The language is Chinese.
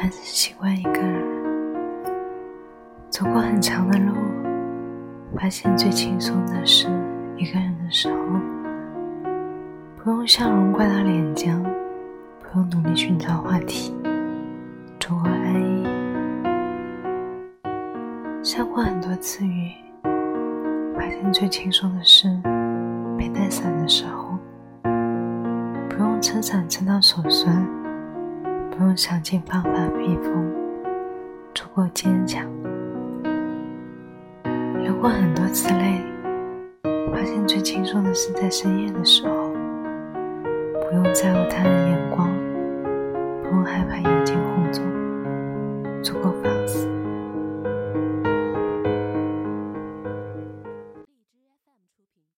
还是习惯一个人。走过很长的路，发现最轻松的是一个人的时候，不用笑容挂到脸颊，不用努力寻找话题，足够安逸。下过很多次雨，发现最轻松的是没带伞的时候，不用撑伞撑到手酸，不用想尽办法避风，足够坚强。流过很多次泪，发现最轻松的是在深夜的时候，不用在乎他人眼光，不用害怕眼睛红肿，足够放。